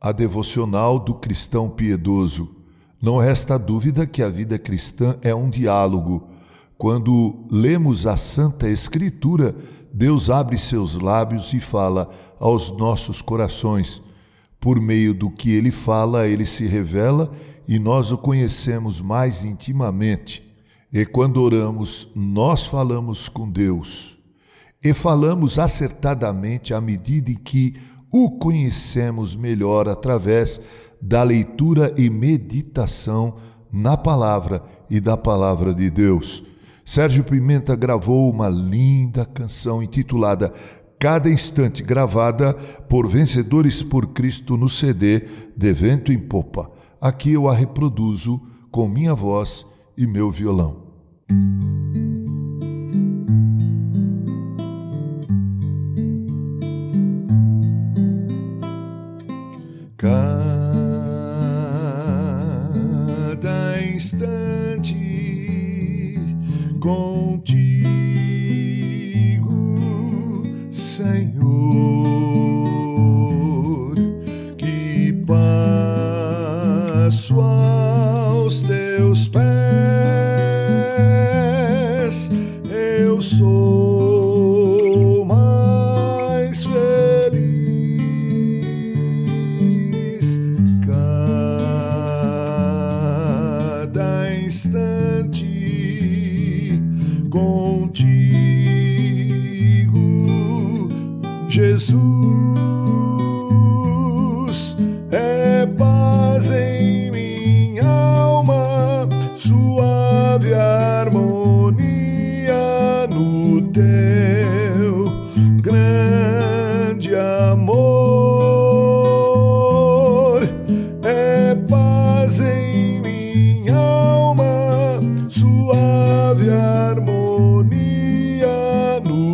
a devocional do cristão piedoso. Não resta dúvida que a vida cristã é um diálogo. Quando lemos a Santa Escritura, Deus abre seus lábios e fala aos nossos corações. Por meio do que ele fala, ele se revela e nós o conhecemos mais intimamente. E quando oramos, nós falamos com Deus. E falamos acertadamente à medida em que o conhecemos melhor através da leitura e meditação na palavra e da palavra de Deus. Sérgio Pimenta gravou uma linda canção intitulada Cada Instante, gravada por Vencedores por Cristo no CD De Vento em Popa. Aqui eu a reproduzo com minha voz e meu violão. Instante contigo, Senhor, que passo aos teus pés, Jesus. É paz em minha alma, suave harmonia no teu no